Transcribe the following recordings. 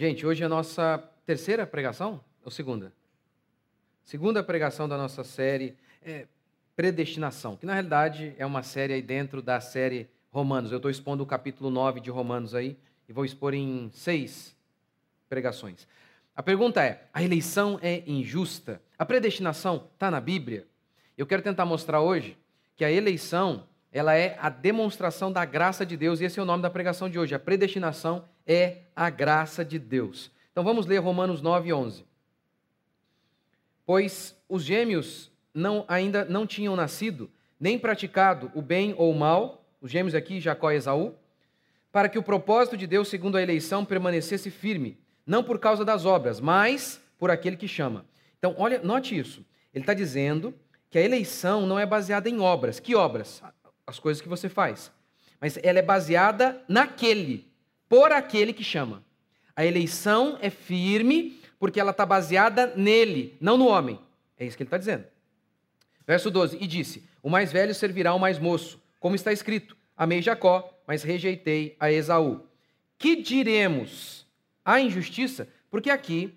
Gente, hoje é a nossa terceira pregação ou segunda? Segunda pregação da nossa série é Predestinação, que na realidade é uma série aí dentro da série Romanos. Eu estou expondo o capítulo 9 de Romanos aí e vou expor em seis pregações. A pergunta é: a eleição é injusta? A predestinação está na Bíblia? Eu quero tentar mostrar hoje que a eleição ela é a demonstração da graça de Deus, e esse é o nome da pregação de hoje. A predestinação é a graça de Deus. Então vamos ler Romanos 9, 11. Pois os gêmeos não, ainda não tinham nascido, nem praticado o bem ou o mal, os gêmeos aqui, Jacó e Esaú, para que o propósito de Deus, segundo a eleição, permanecesse firme, não por causa das obras, mas por aquele que chama. Então, olha, note isso. Ele está dizendo que a eleição não é baseada em obras. Que obras? As coisas que você faz. Mas ela é baseada naquele, por aquele que chama. A eleição é firme porque ela está baseada nele, não no homem. É isso que ele está dizendo. Verso 12: E disse: O mais velho servirá ao mais moço, como está escrito: Amei Jacó, mas rejeitei a Esaú. Que diremos? A injustiça? Porque aqui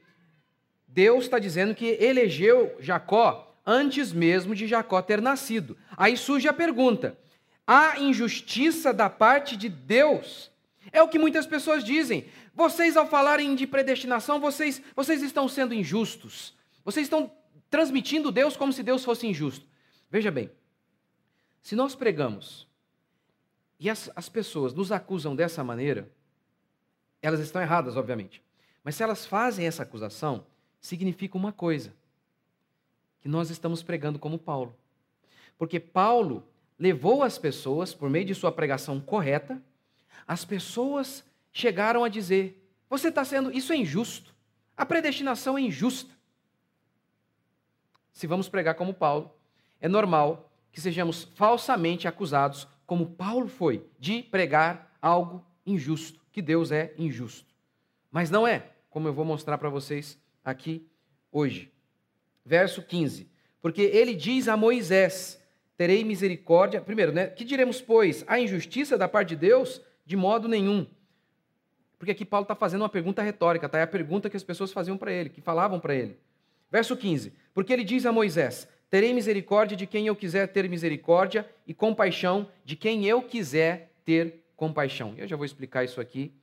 Deus está dizendo que elegeu Jacó antes mesmo de Jacó ter nascido. Aí surge a pergunta: a injustiça da parte de Deus? É o que muitas pessoas dizem. Vocês, ao falarem de predestinação, vocês, vocês estão sendo injustos. Vocês estão transmitindo Deus como se Deus fosse injusto. Veja bem, se nós pregamos e as, as pessoas nos acusam dessa maneira, elas estão erradas, obviamente. Mas se elas fazem essa acusação, significa uma coisa: que nós estamos pregando como Paulo. Porque Paulo levou as pessoas, por meio de sua pregação correta, as pessoas chegaram a dizer: você está sendo, isso é injusto, a predestinação é injusta. Se vamos pregar como Paulo, é normal que sejamos falsamente acusados, como Paulo foi, de pregar algo injusto, que Deus é injusto. Mas não é, como eu vou mostrar para vocês aqui hoje. Verso 15: Porque ele diz a Moisés: terei misericórdia. Primeiro, né? Que diremos, pois, a injustiça da parte de Deus? De modo nenhum. Porque aqui Paulo está fazendo uma pergunta retórica, tá? É a pergunta que as pessoas faziam para ele, que falavam para ele. Verso 15: Porque ele diz a Moisés: Terei misericórdia de quem eu quiser ter misericórdia, e compaixão de quem eu quiser ter compaixão. Eu já vou explicar isso aqui.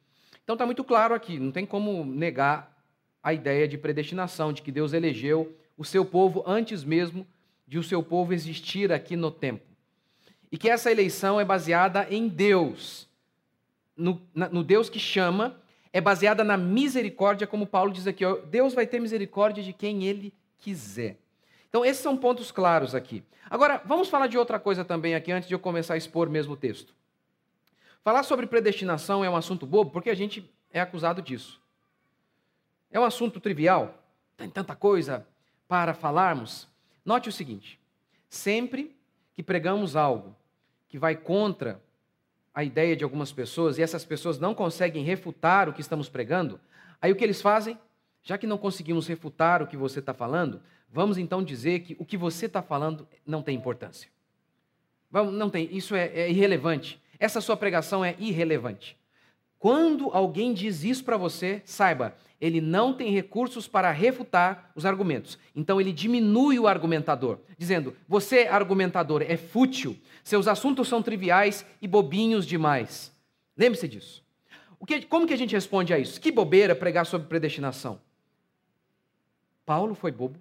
Então está muito claro aqui, não tem como negar a ideia de predestinação, de que Deus elegeu o seu povo antes mesmo de o seu povo existir aqui no tempo. E que essa eleição é baseada em Deus, no, no Deus que chama, é baseada na misericórdia, como Paulo diz aqui, ó, Deus vai ter misericórdia de quem ele quiser. Então, esses são pontos claros aqui. Agora, vamos falar de outra coisa também aqui, antes de eu começar a expor mesmo o texto. Falar sobre predestinação é um assunto bobo, porque a gente é acusado disso. É um assunto trivial, tem tanta coisa para falarmos. Note o seguinte: sempre que pregamos algo que vai contra a ideia de algumas pessoas e essas pessoas não conseguem refutar o que estamos pregando, aí o que eles fazem? Já que não conseguimos refutar o que você está falando, vamos então dizer que o que você está falando não tem importância. Vamos, não tem, isso é, é irrelevante. Essa sua pregação é irrelevante. Quando alguém diz isso para você, saiba, ele não tem recursos para refutar os argumentos. Então ele diminui o argumentador, dizendo: Você, argumentador, é fútil, seus assuntos são triviais e bobinhos demais. Lembre-se disso. Que, como que a gente responde a isso? Que bobeira pregar sobre predestinação. Paulo foi bobo.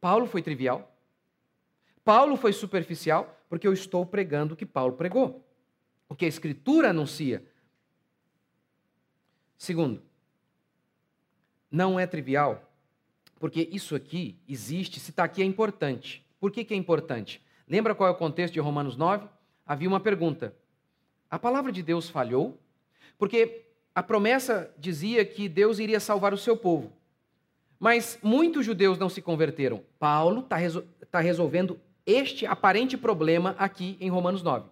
Paulo foi trivial. Paulo foi superficial, porque eu estou pregando o que Paulo pregou. O que a Escritura anuncia. Segundo, não é trivial, porque isso aqui existe, se está aqui é importante. Por que, que é importante? Lembra qual é o contexto de Romanos 9? Havia uma pergunta: a palavra de Deus falhou? Porque a promessa dizia que Deus iria salvar o seu povo. Mas muitos judeus não se converteram. Paulo está resol tá resolvendo este aparente problema aqui em Romanos 9.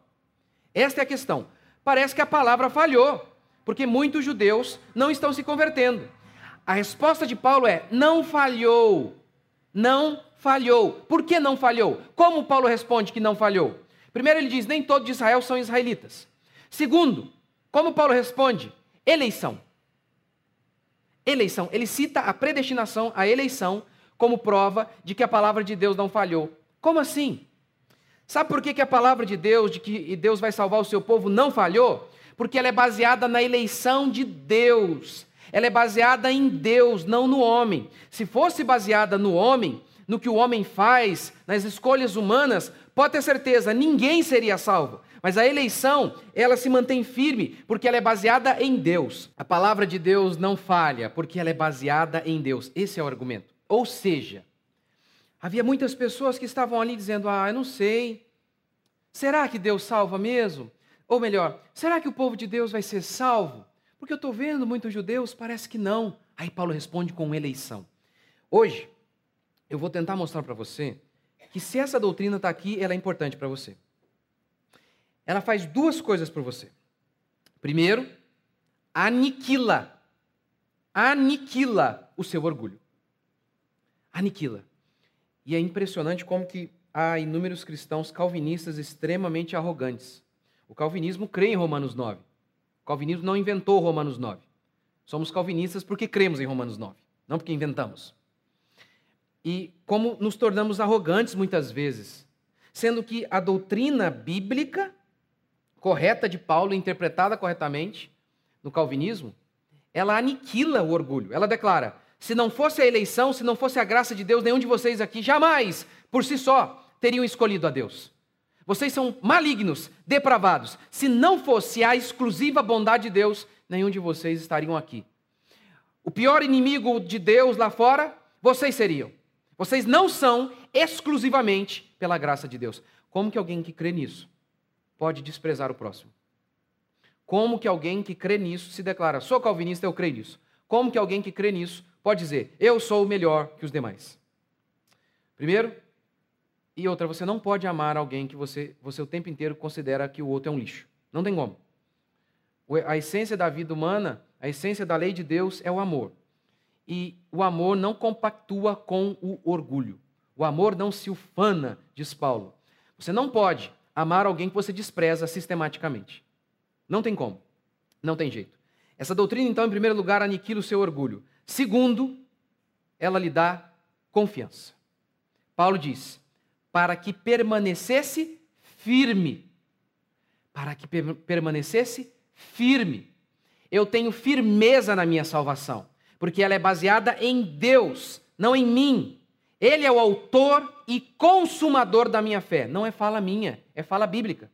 Esta é a questão. Parece que a palavra falhou, porque muitos judeus não estão se convertendo. A resposta de Paulo é: não falhou. Não falhou. Por que não falhou? Como Paulo responde que não falhou? Primeiro, ele diz: nem todos de Israel são israelitas. Segundo, como Paulo responde? Eleição. eleição. Ele cita a predestinação, a eleição, como prova de que a palavra de Deus não falhou. Como assim? Sabe por que, que a palavra de Deus, de que Deus vai salvar o seu povo, não falhou? Porque ela é baseada na eleição de Deus. Ela é baseada em Deus, não no homem. Se fosse baseada no homem, no que o homem faz, nas escolhas humanas, pode ter certeza, ninguém seria salvo. Mas a eleição, ela se mantém firme, porque ela é baseada em Deus. A palavra de Deus não falha, porque ela é baseada em Deus. Esse é o argumento. Ou seja, havia muitas pessoas que estavam ali dizendo: Ah, eu não sei. Será que Deus salva mesmo? Ou melhor, será que o povo de Deus vai ser salvo? Porque eu estou vendo muitos judeus, parece que não. Aí Paulo responde com eleição. Hoje, eu vou tentar mostrar para você que se essa doutrina está aqui, ela é importante para você. Ela faz duas coisas para você. Primeiro, aniquila. Aniquila o seu orgulho. Aniquila. E é impressionante como que há inúmeros cristãos calvinistas extremamente arrogantes. O calvinismo crê em Romanos 9. Calvinismo não inventou Romanos 9. Somos calvinistas porque cremos em Romanos 9, não porque inventamos. E como nos tornamos arrogantes muitas vezes, sendo que a doutrina bíblica correta de Paulo, interpretada corretamente no calvinismo, ela aniquila o orgulho. Ela declara: se não fosse a eleição, se não fosse a graça de Deus, nenhum de vocês aqui jamais, por si só, teriam escolhido a Deus. Vocês são malignos, depravados. Se não fosse a exclusiva bondade de Deus, nenhum de vocês estariam aqui. O pior inimigo de Deus lá fora, vocês seriam. Vocês não são exclusivamente pela graça de Deus. Como que alguém que crê nisso pode desprezar o próximo? Como que alguém que crê nisso se declara, sou calvinista, eu creio nisso? Como que alguém que crê nisso pode dizer, eu sou melhor que os demais? Primeiro, e outra, você não pode amar alguém que você, você o tempo inteiro considera que o outro é um lixo. Não tem como. A essência da vida humana, a essência da lei de Deus é o amor. E o amor não compactua com o orgulho. O amor não se ufana, diz Paulo. Você não pode amar alguém que você despreza sistematicamente. Não tem como. Não tem jeito. Essa doutrina, então, em primeiro lugar, aniquila o seu orgulho. Segundo, ela lhe dá confiança. Paulo diz: para que permanecesse firme. Para que permanecesse firme. Eu tenho firmeza na minha salvação, porque ela é baseada em Deus, não em mim. Ele é o autor e consumador da minha fé. Não é fala minha, é fala bíblica.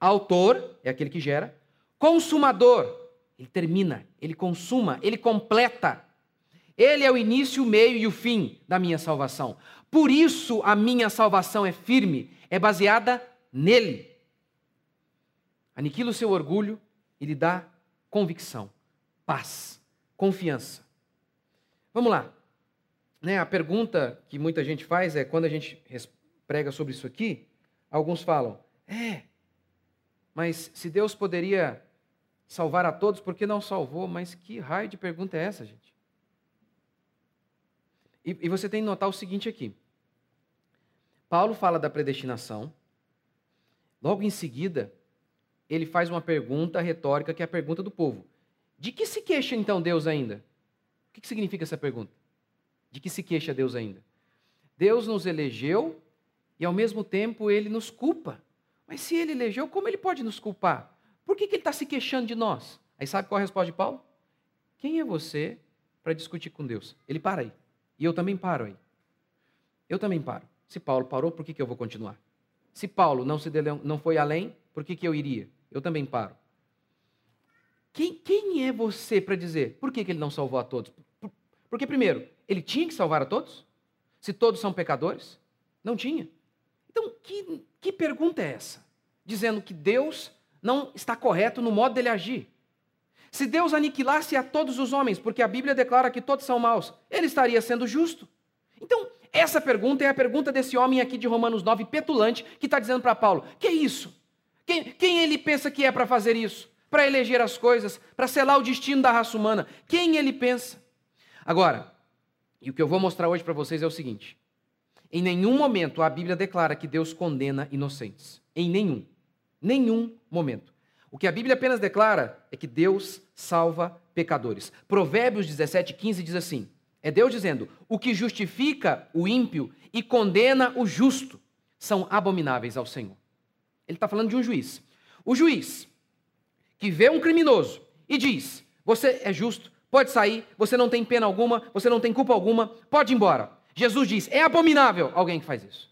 Autor é aquele que gera, consumador, ele termina, ele consuma, ele completa. Ele é o início, o meio e o fim da minha salvação. Por isso a minha salvação é firme, é baseada nele. Aniquila o seu orgulho e lhe dá convicção, paz, confiança. Vamos lá. Né, a pergunta que muita gente faz é quando a gente prega sobre isso aqui, alguns falam: é, mas se Deus poderia salvar a todos, por que não salvou? Mas que raio de pergunta é essa, gente? E, e você tem que notar o seguinte aqui: Paulo fala da predestinação. Logo em seguida, ele faz uma pergunta retórica, que é a pergunta do povo. De que se queixa então Deus ainda? O que significa essa pergunta? De que se queixa Deus ainda? Deus nos elegeu e ao mesmo tempo ele nos culpa. Mas se ele elegeu, como ele pode nos culpar? Por que, que ele está se queixando de nós? Aí sabe qual é a resposta de Paulo? Quem é você para discutir com Deus? Ele para aí. E eu também paro aí. Eu também paro. Se Paulo parou, por que, que eu vou continuar? Se Paulo não, se dele, não foi além, por que, que eu iria? Eu também paro. Quem, quem é você para dizer por que, que ele não salvou a todos? Porque, primeiro, ele tinha que salvar a todos? Se todos são pecadores? Não tinha. Então, que, que pergunta é essa? Dizendo que Deus não está correto no modo dele agir. Se Deus aniquilasse a todos os homens, porque a Bíblia declara que todos são maus, ele estaria sendo justo. Então, essa pergunta é a pergunta desse homem aqui de Romanos 9, petulante, que está dizendo para Paulo: que é isso? Quem, quem ele pensa que é para fazer isso? Para eleger as coisas, para selar o destino da raça humana? Quem ele pensa? Agora, e o que eu vou mostrar hoje para vocês é o seguinte: em nenhum momento a Bíblia declara que Deus condena inocentes. Em nenhum. Nenhum momento. O que a Bíblia apenas declara é que Deus salva pecadores. Provérbios 17, 15 diz assim: é Deus dizendo: o que justifica o ímpio e condena o justo são abomináveis ao Senhor. Ele está falando de um juiz. O juiz que vê um criminoso e diz: Você é justo, pode sair, você não tem pena alguma, você não tem culpa alguma, pode ir embora. Jesus diz: É abominável alguém que faz isso.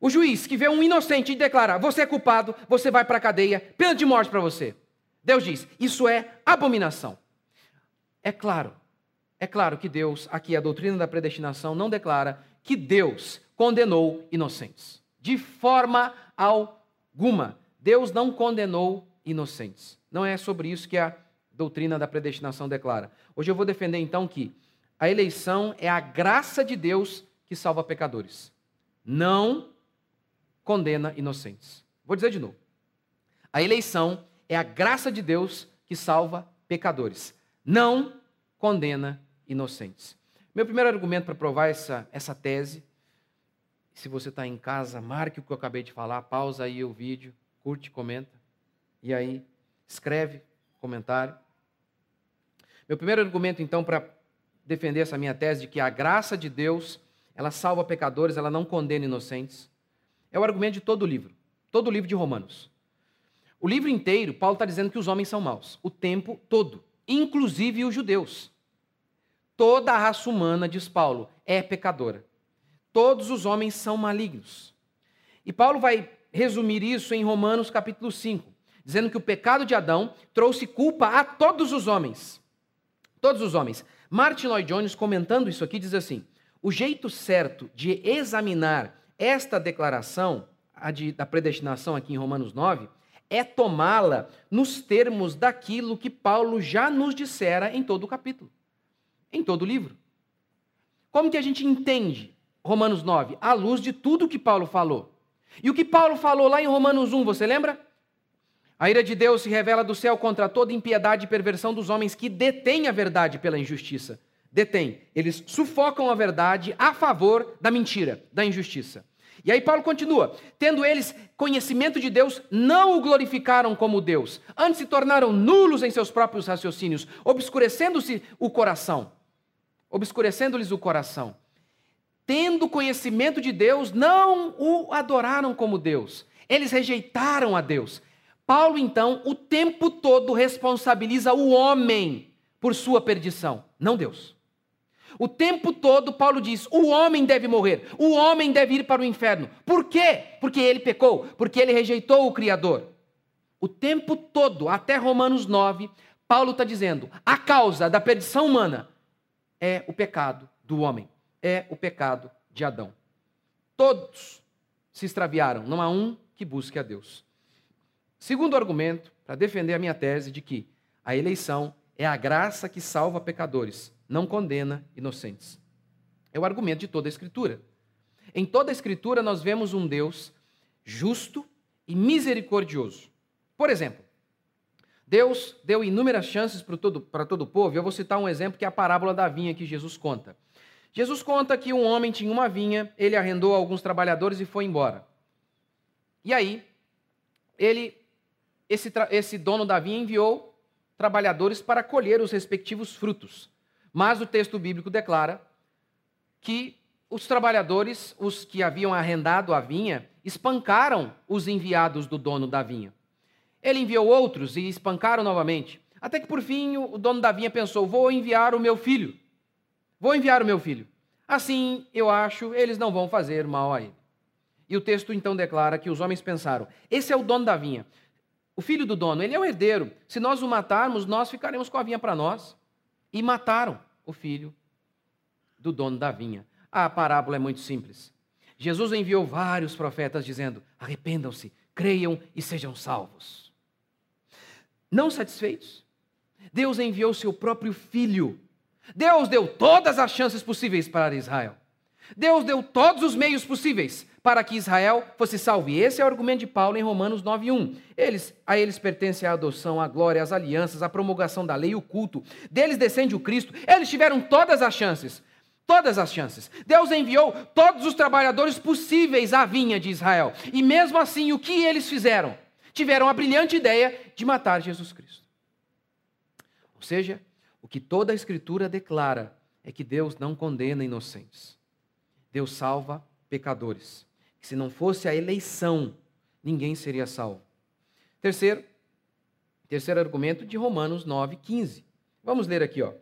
O juiz que vê um inocente e declara: Você é culpado, você vai para a cadeia, pena de morte para você. Deus diz: Isso é abominação. É claro, é claro que Deus, aqui a doutrina da predestinação não declara que Deus condenou inocentes. De forma alguma. Deus não condenou inocentes. Não é sobre isso que a doutrina da predestinação declara. Hoje eu vou defender então que a eleição é a graça de Deus que salva pecadores. Não condena inocentes. Vou dizer de novo. A eleição é a graça de Deus que salva pecadores. Não condena inocentes. Meu primeiro argumento para provar essa, essa tese, se você está em casa, marque o que eu acabei de falar, pausa aí o vídeo, curte, comenta, e aí escreve comentário. Meu primeiro argumento, então, para defender essa minha tese de que a graça de Deus, ela salva pecadores, ela não condena inocentes, é o argumento de todo o livro, todo o livro de Romanos. O livro inteiro, Paulo está dizendo que os homens são maus, o tempo todo, inclusive os judeus. Toda a raça humana, diz Paulo, é pecadora. Todos os homens são malignos. E Paulo vai resumir isso em Romanos capítulo 5, dizendo que o pecado de Adão trouxe culpa a todos os homens. Todos os homens. Martin Lloyd Jones, comentando isso aqui, diz assim: o jeito certo de examinar esta declaração, a de, da predestinação aqui em Romanos 9, é tomá-la nos termos daquilo que Paulo já nos dissera em todo o capítulo em todo o livro. Como que a gente entende Romanos 9? À luz de tudo que Paulo falou. E o que Paulo falou lá em Romanos 1, você lembra? A ira de Deus se revela do céu contra toda impiedade e perversão dos homens que detêm a verdade pela injustiça. Detêm. Eles sufocam a verdade a favor da mentira, da injustiça. E aí Paulo continua: tendo eles conhecimento de Deus, não o glorificaram como Deus, antes se tornaram nulos em seus próprios raciocínios, obscurecendo-se o coração obscurecendo-lhes o coração. Tendo conhecimento de Deus, não o adoraram como Deus. Eles rejeitaram a Deus. Paulo, então, o tempo todo responsabiliza o homem por sua perdição, não Deus. O tempo todo, Paulo diz: o homem deve morrer, o homem deve ir para o inferno. Por quê? Porque ele pecou, porque ele rejeitou o Criador. O tempo todo, até Romanos 9, Paulo está dizendo: a causa da perdição humana é o pecado do homem, é o pecado de Adão. Todos se extraviaram, não há um que busque a Deus. Segundo argumento, para defender a minha tese de que a eleição é a graça que salva pecadores, não condena inocentes. É o argumento de toda a Escritura. Em toda a Escritura nós vemos um Deus justo e misericordioso. Por exemplo, Deus deu inúmeras chances para todo, para todo o povo. Eu vou citar um exemplo que é a parábola da vinha que Jesus conta. Jesus conta que um homem tinha uma vinha, ele arrendou alguns trabalhadores e foi embora. E aí, ele, esse, esse dono da vinha enviou trabalhadores para colher os respectivos frutos. Mas o texto bíblico declara que os trabalhadores, os que haviam arrendado a vinha, espancaram os enviados do dono da vinha. Ele enviou outros e espancaram novamente. Até que por fim o dono da vinha pensou: vou enviar o meu filho. Vou enviar o meu filho. Assim, eu acho, eles não vão fazer mal a ele. E o texto então declara que os homens pensaram: esse é o dono da vinha. O filho do dono, ele é o herdeiro. Se nós o matarmos, nós ficaremos com a vinha para nós. E mataram o filho do dono da vinha. A parábola é muito simples. Jesus enviou vários profetas dizendo: arrependam-se, creiam e sejam salvos. Não satisfeitos, Deus enviou seu próprio filho. Deus deu todas as chances possíveis para Israel. Deus deu todos os meios possíveis para que Israel fosse salvo. E esse é o argumento de Paulo em Romanos 9:1. Eles, a eles pertence a adoção, a glória, as alianças, a promulgação da lei o culto. Deles descende o Cristo. Eles tiveram todas as chances. Todas as chances. Deus enviou todos os trabalhadores possíveis à vinha de Israel. E mesmo assim, o que eles fizeram? Tiveram a brilhante ideia de matar Jesus Cristo. Ou seja, o que toda a Escritura declara é que Deus não condena inocentes. Deus salva pecadores. Que se não fosse a eleição, ninguém seria salvo. Terceiro, terceiro argumento de Romanos 9, 15. Vamos ler aqui, ó.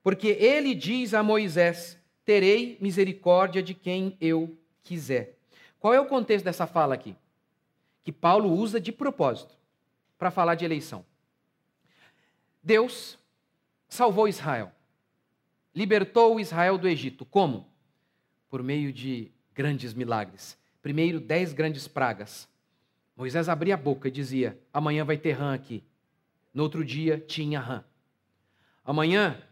Porque ele diz a Moisés: Terei misericórdia de quem eu quiser. Qual é o contexto dessa fala aqui? Que Paulo usa de propósito para falar de eleição. Deus salvou Israel, libertou Israel do Egito. Como? Por meio de grandes milagres. Primeiro, dez grandes pragas. Moisés abria a boca e dizia: Amanhã vai ter rã aqui. No outro dia, tinha rã. Amanhã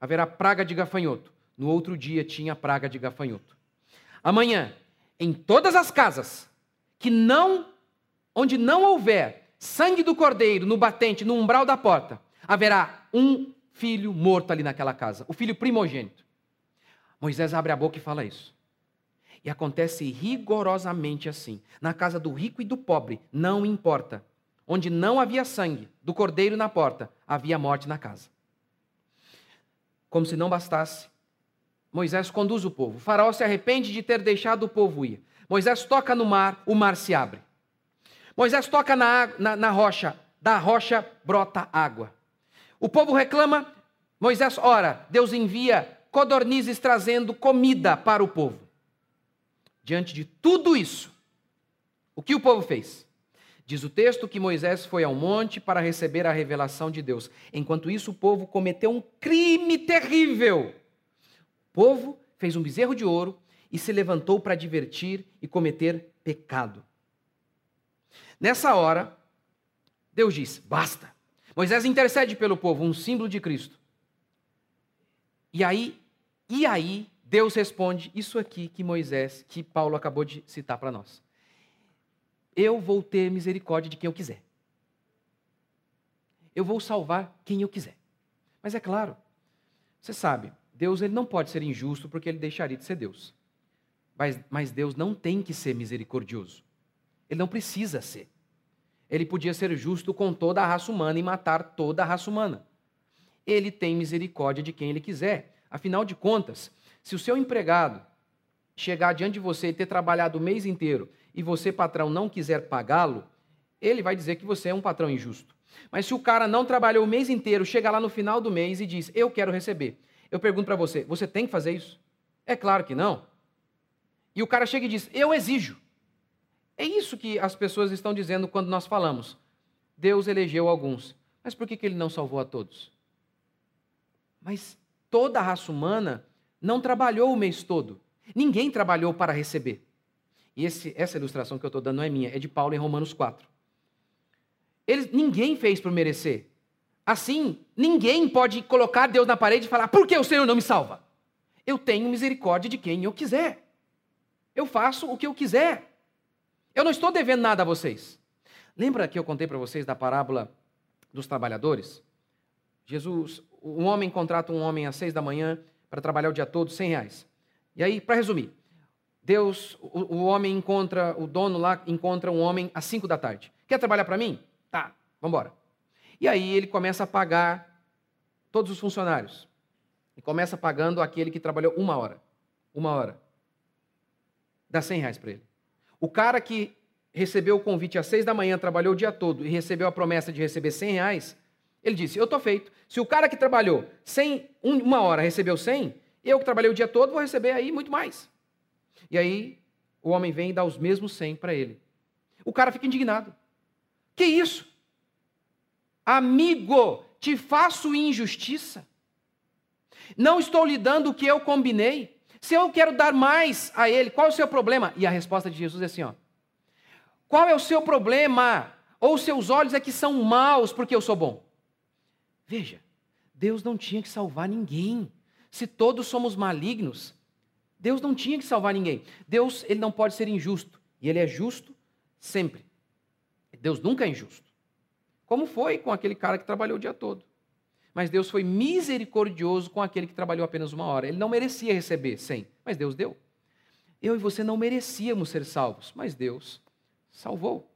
haverá praga de gafanhoto. No outro dia, tinha praga de gafanhoto. Amanhã em todas as casas que não onde não houver sangue do cordeiro no batente, no umbral da porta, haverá um filho morto ali naquela casa, o filho primogênito. Moisés abre a boca e fala isso. E acontece rigorosamente assim. Na casa do rico e do pobre, não importa. Onde não havia sangue do cordeiro na porta, havia morte na casa. Como se não bastasse, Moisés conduz o povo. O faraó se arrepende de ter deixado o povo ir. Moisés toca no mar, o mar se abre. Moisés toca na, na, na rocha, da rocha brota água. O povo reclama, Moisés ora, Deus envia codornizes trazendo comida para o povo. Diante de tudo isso, o que o povo fez? Diz o texto que Moisés foi ao monte para receber a revelação de Deus. Enquanto isso, o povo cometeu um crime terrível povo fez um bezerro de ouro e se levantou para divertir e cometer pecado. Nessa hora, Deus diz: basta. Moisés intercede pelo povo, um símbolo de Cristo. E aí, e aí, Deus responde isso aqui que Moisés, que Paulo acabou de citar para nós. Eu vou ter misericórdia de quem eu quiser. Eu vou salvar quem eu quiser. Mas é claro, você sabe, Deus ele não pode ser injusto porque ele deixaria de ser Deus. Mas, mas Deus não tem que ser misericordioso. Ele não precisa ser. Ele podia ser justo com toda a raça humana e matar toda a raça humana. Ele tem misericórdia de quem ele quiser. Afinal de contas, se o seu empregado chegar diante de você e ter trabalhado o mês inteiro e você, patrão, não quiser pagá-lo, ele vai dizer que você é um patrão injusto. Mas se o cara não trabalhou o mês inteiro, chega lá no final do mês e diz: Eu quero receber. Eu pergunto para você: você tem que fazer isso? É claro que não. E o cara chega e diz: eu exijo. É isso que as pessoas estão dizendo quando nós falamos. Deus elegeu alguns. Mas por que, ele não salvou a todos? Mas toda a raça humana não trabalhou o mês todo. Ninguém trabalhou para receber. E esse, essa ilustração que eu estou dando não é minha, é de Paulo em Romanos 4. Eles, ninguém fez por merecer. Assim, ninguém pode colocar Deus na parede e falar: por que o Senhor não me salva? Eu tenho misericórdia de quem eu quiser. Eu faço o que eu quiser. Eu não estou devendo nada a vocês. Lembra que eu contei para vocês da parábola dos trabalhadores? Jesus, um homem contrata um homem às seis da manhã para trabalhar o dia todo, cem reais. E aí, para resumir, Deus, o, o, homem encontra, o dono lá encontra um homem às cinco da tarde. Quer trabalhar para mim? Tá, vamos embora. E aí ele começa a pagar todos os funcionários. E começa pagando aquele que trabalhou uma hora. Uma hora. Dá 100 reais para ele. O cara que recebeu o convite às seis da manhã, trabalhou o dia todo e recebeu a promessa de receber 100 reais, ele disse: Eu estou feito. Se o cara que trabalhou 100, uma hora recebeu 100, eu que trabalhei o dia todo vou receber aí muito mais. E aí o homem vem e dá os mesmos 100 para ele. O cara fica indignado. Que isso? Amigo, te faço injustiça? Não estou lhe dando o que eu combinei? Se eu quero dar mais a ele, qual é o seu problema? E a resposta de Jesus é assim: ó, qual é o seu problema? Ou seus olhos é que são maus porque eu sou bom? Veja, Deus não tinha que salvar ninguém. Se todos somos malignos, Deus não tinha que salvar ninguém. Deus, ele não pode ser injusto. E ele é justo sempre. Deus nunca é injusto. Como foi com aquele cara que trabalhou o dia todo. Mas Deus foi misericordioso com aquele que trabalhou apenas uma hora. Ele não merecia receber 100, mas Deus deu. Eu e você não merecíamos ser salvos, mas Deus salvou.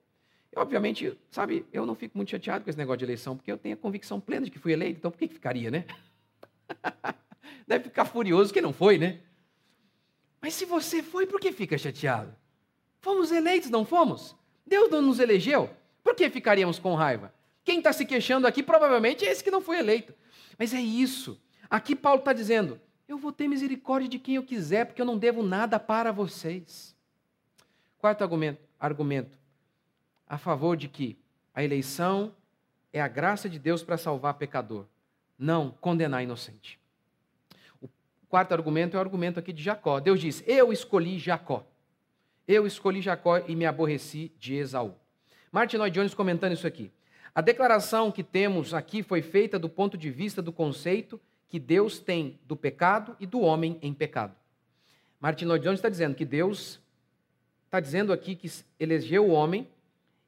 obviamente, sabe, eu não fico muito chateado com esse negócio de eleição, porque eu tenho a convicção plena de que fui eleito, então por que, que ficaria, né? Deve ficar furioso que não foi, né? Mas se você foi, por que fica chateado? Fomos eleitos, não fomos? Deus não nos elegeu? Por que ficaríamos com raiva? Quem está se queixando aqui provavelmente é esse que não foi eleito. Mas é isso. Aqui Paulo está dizendo: eu vou ter misericórdia de quem eu quiser, porque eu não devo nada para vocês. Quarto argumento, argumento a favor de que a eleição é a graça de Deus para salvar pecador, não condenar inocente. O quarto argumento é o argumento aqui de Jacó. Deus diz: Eu escolhi Jacó. Eu escolhi Jacó e me aborreci de Esaú. Martin Lloyd Jones comentando isso aqui. A declaração que temos aqui foi feita do ponto de vista do conceito que Deus tem do pecado e do homem em pecado. Martin Lloyd Jones está dizendo que Deus está dizendo aqui que elegeu o homem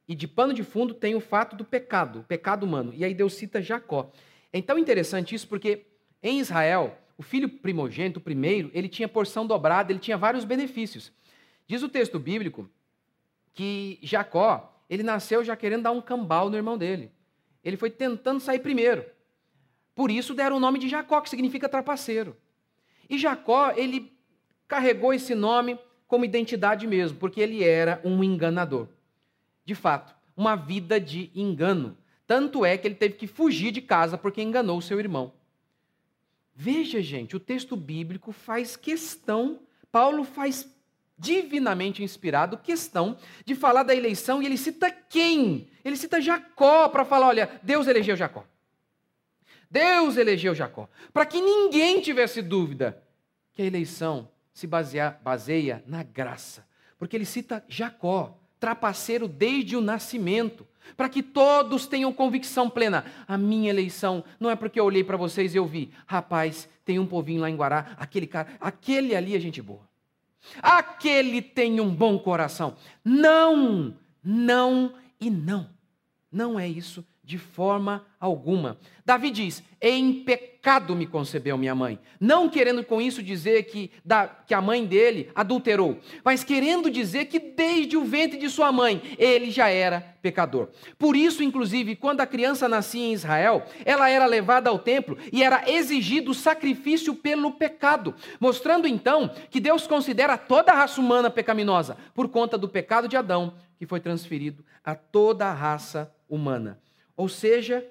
e de pano de fundo tem o fato do pecado, o pecado humano. E aí Deus cita Jacó. É tão interessante isso porque em Israel, o filho primogênito, o primeiro, ele tinha porção dobrada, ele tinha vários benefícios. Diz o texto bíblico que Jacó, ele nasceu já querendo dar um cambal no irmão dele. Ele foi tentando sair primeiro. Por isso deram o nome de Jacó, que significa trapaceiro. E Jacó, ele carregou esse nome como identidade mesmo, porque ele era um enganador. De fato, uma vida de engano. Tanto é que ele teve que fugir de casa porque enganou seu irmão. Veja, gente, o texto bíblico faz questão, Paulo faz divinamente inspirado, questão de falar da eleição, e ele cita quem? Ele cita Jacó para falar: olha, Deus elegeu Jacó. Deus elegeu Jacó. Para que ninguém tivesse dúvida que a eleição se baseia, baseia na graça. Porque ele cita Jacó, trapaceiro desde o nascimento, para que todos tenham convicção plena. A minha eleição não é porque eu olhei para vocês e eu vi, rapaz, tem um povinho lá em Guará, aquele cara, aquele ali é gente boa. Aquele tem um bom coração. Não, não e não. Não é isso de forma alguma. Davi diz: em pecado me concebeu minha mãe. Não querendo com isso dizer que, da, que a mãe dele adulterou, mas querendo dizer que desde o ventre de sua mãe ele já era pecador. Por isso, inclusive, quando a criança nascia em Israel, ela era levada ao templo e era exigido sacrifício pelo pecado, mostrando então que Deus considera toda a raça humana pecaminosa por conta do pecado de Adão, que foi transferido a toda a raça humana. Ou seja,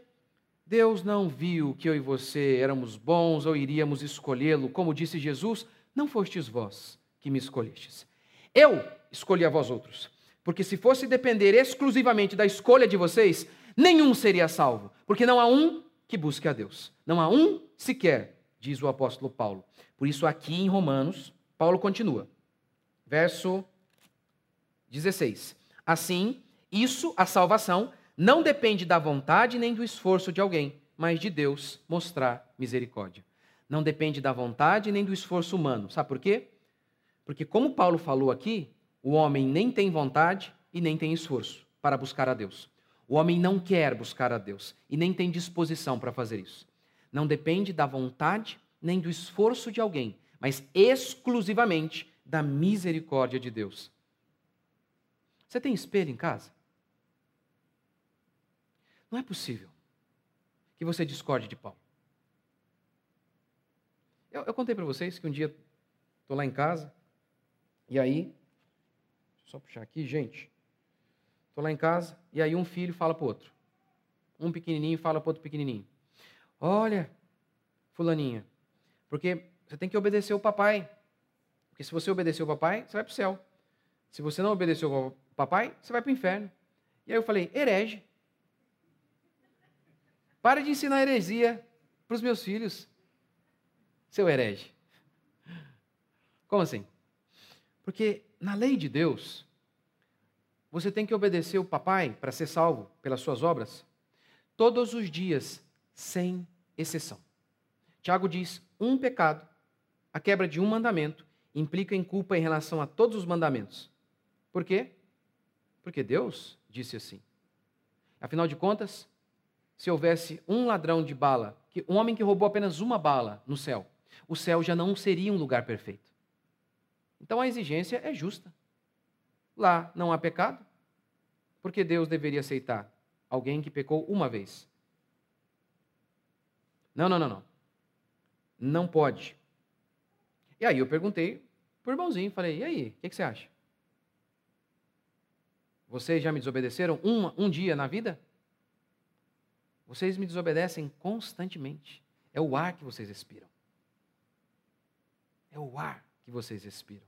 Deus não viu que eu e você éramos bons ou iríamos escolhê-lo, como disse Jesus, não fostes vós que me escolhestes. Eu escolhi a vós outros, porque se fosse depender exclusivamente da escolha de vocês, nenhum seria salvo, porque não há um que busque a Deus. Não há um sequer, diz o apóstolo Paulo. Por isso, aqui em Romanos, Paulo continua. Verso 16. Assim, isso, a salvação, não depende da vontade nem do esforço de alguém, mas de Deus mostrar misericórdia. Não depende da vontade nem do esforço humano. Sabe por quê? Porque, como Paulo falou aqui, o homem nem tem vontade e nem tem esforço para buscar a Deus. O homem não quer buscar a Deus e nem tem disposição para fazer isso. Não depende da vontade nem do esforço de alguém, mas exclusivamente da misericórdia de Deus. Você tem espelho em casa? Não é possível que você discorde de Paulo. Eu, eu contei para vocês que um dia estou lá em casa, e aí, só puxar aqui, gente. Estou lá em casa, e aí um filho fala para outro. Um pequenininho fala para outro pequenininho. Olha, fulaninha, porque você tem que obedecer o papai. Porque se você obedecer o papai, você vai para o céu. Se você não obedecer o papai, você vai para o inferno. E aí eu falei, herege. Para de ensinar heresia para os meus filhos, seu herege. Como assim? Porque na lei de Deus, você tem que obedecer o papai para ser salvo pelas suas obras todos os dias, sem exceção. Tiago diz: um pecado, a quebra de um mandamento, implica em culpa em relação a todos os mandamentos. Por quê? Porque Deus disse assim. Afinal de contas, se houvesse um ladrão de bala, um homem que roubou apenas uma bala no céu, o céu já não seria um lugar perfeito. Então a exigência é justa. Lá não há pecado, Por que Deus deveria aceitar alguém que pecou uma vez? Não, não, não, não. Não pode. E aí eu perguntei pro irmãozinho, falei, e aí, o que, que, você acha? Vocês já me desobedeceram um, um dia na vida? Vocês me desobedecem constantemente. É o ar que vocês respiram. É o ar que vocês respiram.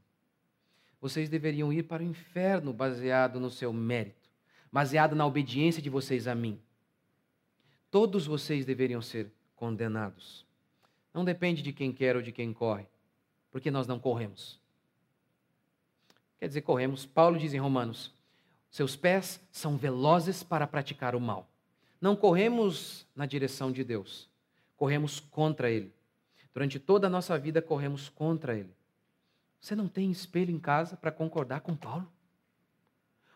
Vocês deveriam ir para o inferno baseado no seu mérito, baseado na obediência de vocês a mim. Todos vocês deveriam ser condenados. Não depende de quem quer ou de quem corre, porque nós não corremos. Quer dizer, corremos. Paulo diz em Romanos: seus pés são velozes para praticar o mal. Não corremos na direção de Deus, corremos contra Ele. Durante toda a nossa vida, corremos contra Ele. Você não tem espelho em casa para concordar com Paulo?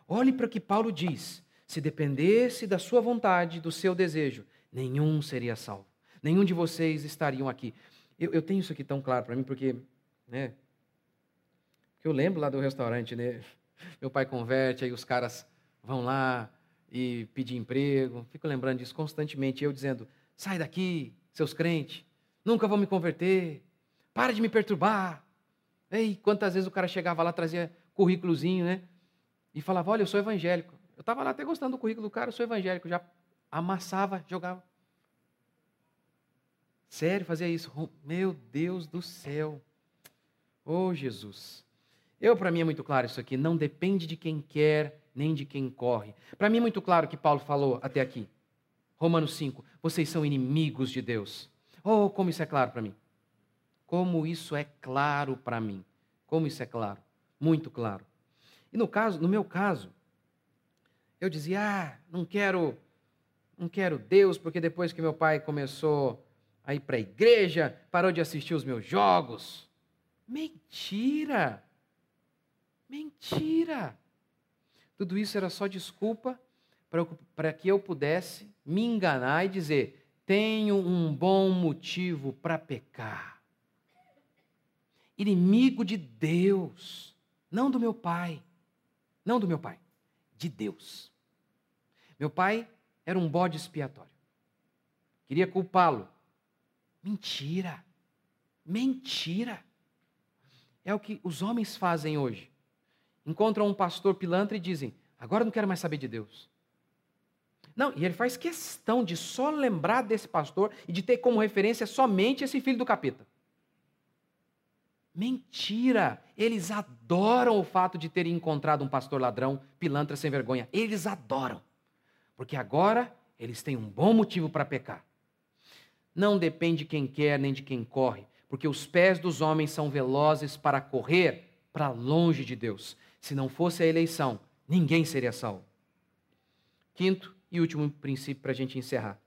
Olhe para o que Paulo diz: se dependesse da sua vontade, do seu desejo, nenhum seria salvo. Nenhum de vocês estariam aqui. Eu, eu tenho isso aqui tão claro para mim, porque, né? Eu lembro lá do restaurante, né? Meu pai converte, aí os caras vão lá e pedir emprego. Fico lembrando disso constantemente. Eu dizendo: sai daqui, seus crentes, nunca vão me converter. Para de me perturbar. Ei, quantas vezes o cara chegava lá, trazia currículozinho, né? E falava: olha, eu sou evangélico. Eu estava lá até gostando do currículo do cara, eu sou evangélico. Já amassava, jogava. Sério, fazia isso. Meu Deus do céu. Oh, Jesus. Eu, para mim, é muito claro isso aqui. Não depende de quem quer, nem de quem corre. Para mim, é muito claro o que Paulo falou até aqui. Romanos 5. Vocês são inimigos de Deus. Oh, como isso é claro para mim. Como isso é claro para mim. Como isso é claro. Muito claro. E no caso, no meu caso, eu dizia: "Ah, não quero não quero Deus, porque depois que meu pai começou a ir para a igreja, parou de assistir os meus jogos. Mentira! Mentira! Tudo isso era só desculpa para que eu pudesse me enganar e dizer: tenho um bom motivo para pecar. Inimigo de Deus, não do meu pai, não do meu pai, de Deus. Meu pai era um bode expiatório. Queria culpá-lo Mentira. Mentira. É o que os homens fazem hoje. Encontram um pastor pilantra e dizem: agora não quero mais saber de Deus. Não, e ele faz questão de só lembrar desse pastor e de ter como referência somente esse filho do capeta. Mentira! Eles adoram o fato de terem encontrado um pastor ladrão, pilantra sem vergonha. Eles adoram. Porque agora eles têm um bom motivo para pecar. Não depende de quem quer nem de quem corre, porque os pés dos homens são velozes para correr para longe de Deus. Se não fosse a eleição, ninguém seria salvo. Quinto e último princípio para a gente encerrar.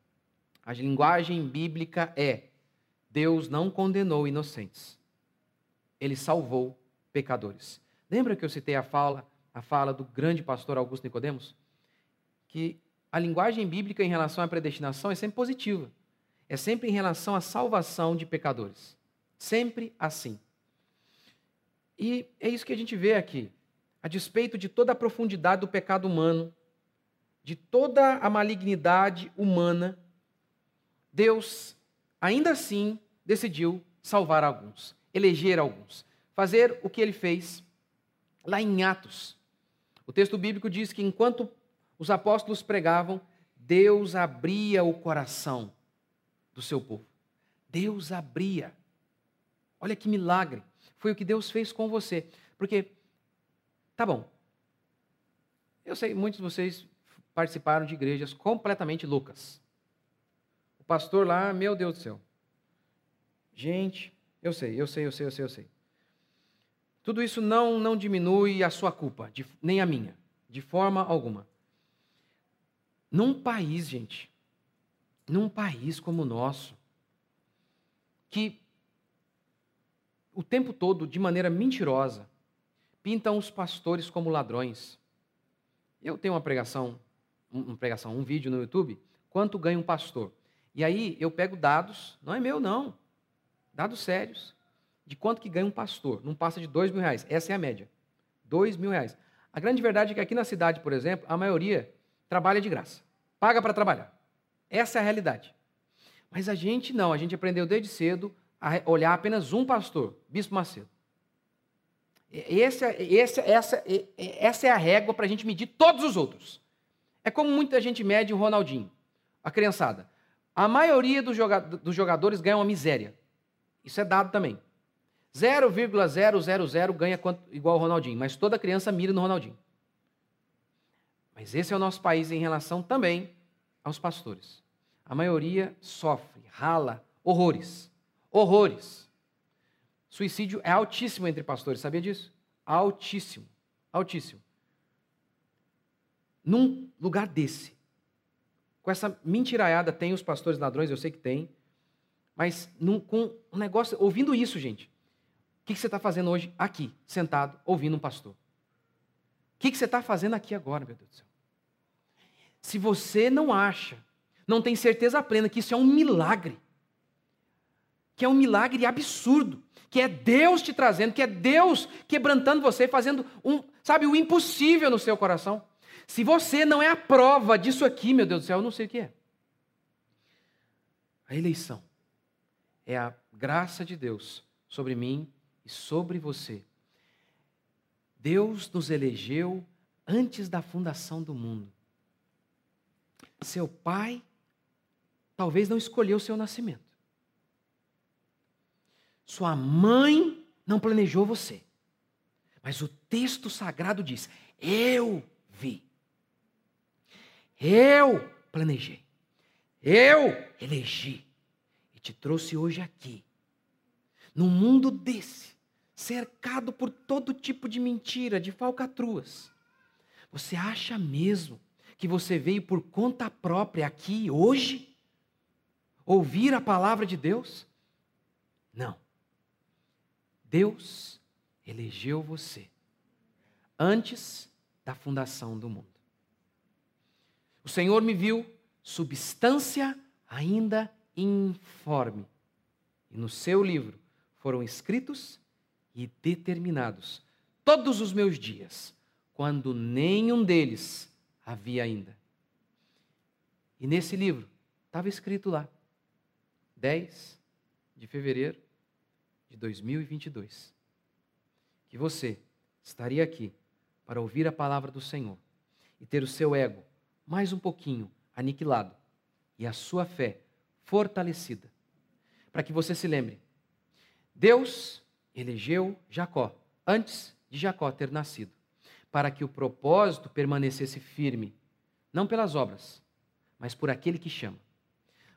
A linguagem bíblica é: Deus não condenou inocentes, ele salvou pecadores. Lembra que eu citei a fala, a fala do grande pastor Augusto Nicodemos? Que a linguagem bíblica em relação à predestinação é sempre positiva é sempre em relação à salvação de pecadores. Sempre assim. E é isso que a gente vê aqui. A despeito de toda a profundidade do pecado humano, de toda a malignidade humana, Deus, ainda assim, decidiu salvar alguns, eleger alguns, fazer o que ele fez lá em Atos. O texto bíblico diz que enquanto os apóstolos pregavam, Deus abria o coração do seu povo. Deus abria. Olha que milagre. Foi o que Deus fez com você. Porque, tá bom. Eu sei, muitos de vocês participaram de igrejas completamente loucas. O pastor lá, meu Deus do céu. Gente, eu sei, eu sei, eu sei, eu sei, eu sei. Tudo isso não, não diminui a sua culpa, de, nem a minha, de forma alguma. Num país, gente, num país como o nosso, que o tempo todo, de maneira mentirosa, pintam os pastores como ladrões. Eu tenho uma pregação, uma pregação, um vídeo no YouTube, quanto ganha um pastor. E aí eu pego dados, não é meu não, dados sérios, de quanto que ganha um pastor. Não passa de dois mil reais. Essa é a média. Dois mil reais. A grande verdade é que aqui na cidade, por exemplo, a maioria trabalha de graça. Paga para trabalhar. Essa é a realidade. Mas a gente não, a gente aprendeu desde cedo a olhar apenas um pastor, Bispo Macedo. Esse, esse, essa, essa é a régua para a gente medir todos os outros. É como muita gente mede o Ronaldinho, a criançada. A maioria dos jogadores ganha uma miséria. Isso é dado também. 0,000 ganha igual o Ronaldinho, mas toda criança mira no Ronaldinho. Mas esse é o nosso país em relação também aos pastores. A maioria sofre, rala horrores. Horrores. Suicídio é altíssimo entre pastores, sabia disso? Altíssimo. Altíssimo. Num lugar desse, com essa mentiraiada, tem os pastores ladrões, eu sei que tem, mas num, com um negócio, ouvindo isso, gente, o que, que você está fazendo hoje aqui, sentado, ouvindo um pastor? O que, que você está fazendo aqui agora, meu Deus do céu? Se você não acha, não tem certeza plena que isso é um milagre, que é um milagre absurdo, que é Deus te trazendo, que é Deus quebrantando você, fazendo um, sabe, o impossível no seu coração. Se você não é a prova disso aqui, meu Deus do céu, eu não sei o que é. A eleição é a graça de Deus sobre mim e sobre você. Deus nos elegeu antes da fundação do mundo. Seu pai talvez não escolheu o seu nascimento. Sua mãe não planejou você. Mas o texto sagrado diz: Eu vi. Eu planejei. Eu elegi. E te trouxe hoje aqui. Num mundo desse, cercado por todo tipo de mentira, de falcatruas. Você acha mesmo que você veio por conta própria aqui hoje? Ouvir a palavra de Deus? Não. Deus elegeu você antes da fundação do mundo. O Senhor me viu substância ainda informe. E no seu livro foram escritos e determinados todos os meus dias, quando nenhum deles havia ainda. E nesse livro estava escrito lá, 10 de fevereiro de 2022, que você estaria aqui para ouvir a palavra do Senhor e ter o seu ego mais um pouquinho aniquilado e a sua fé fortalecida, para que você se lembre: Deus elegeu Jacó antes de Jacó ter nascido, para que o propósito permanecesse firme, não pelas obras, mas por aquele que chama.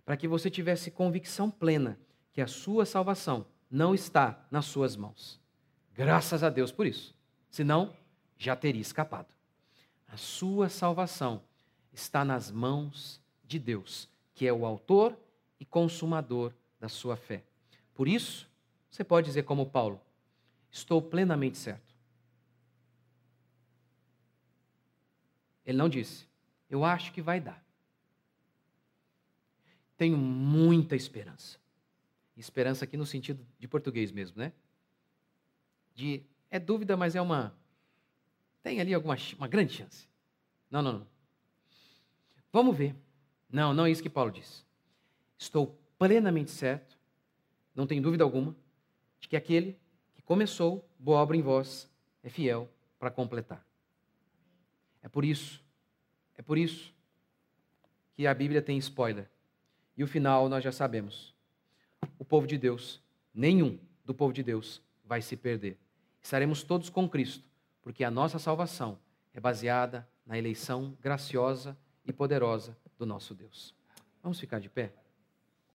Para que você tivesse convicção plena que a sua salvação não está nas suas mãos. Graças a Deus por isso. Senão, já teria escapado. A sua salvação está nas mãos de Deus, que é o autor e consumador da sua fé. Por isso, você pode dizer como Paulo: estou plenamente certo. Ele não disse, eu acho que vai dar. Tenho muita esperança. Esperança aqui no sentido de português mesmo, né? De é dúvida, mas é uma tem ali alguma uma grande chance. Não, não, não. Vamos ver. Não, não é isso que Paulo diz. Estou plenamente certo, não tem dúvida alguma, de que aquele que começou boa obra em vós é fiel para completar. É por isso, é por isso que a Bíblia tem spoiler. E o final nós já sabemos. O povo de Deus, nenhum do povo de Deus vai se perder. Estaremos todos com Cristo, porque a nossa salvação é baseada na eleição graciosa e poderosa do nosso Deus. Vamos ficar de pé?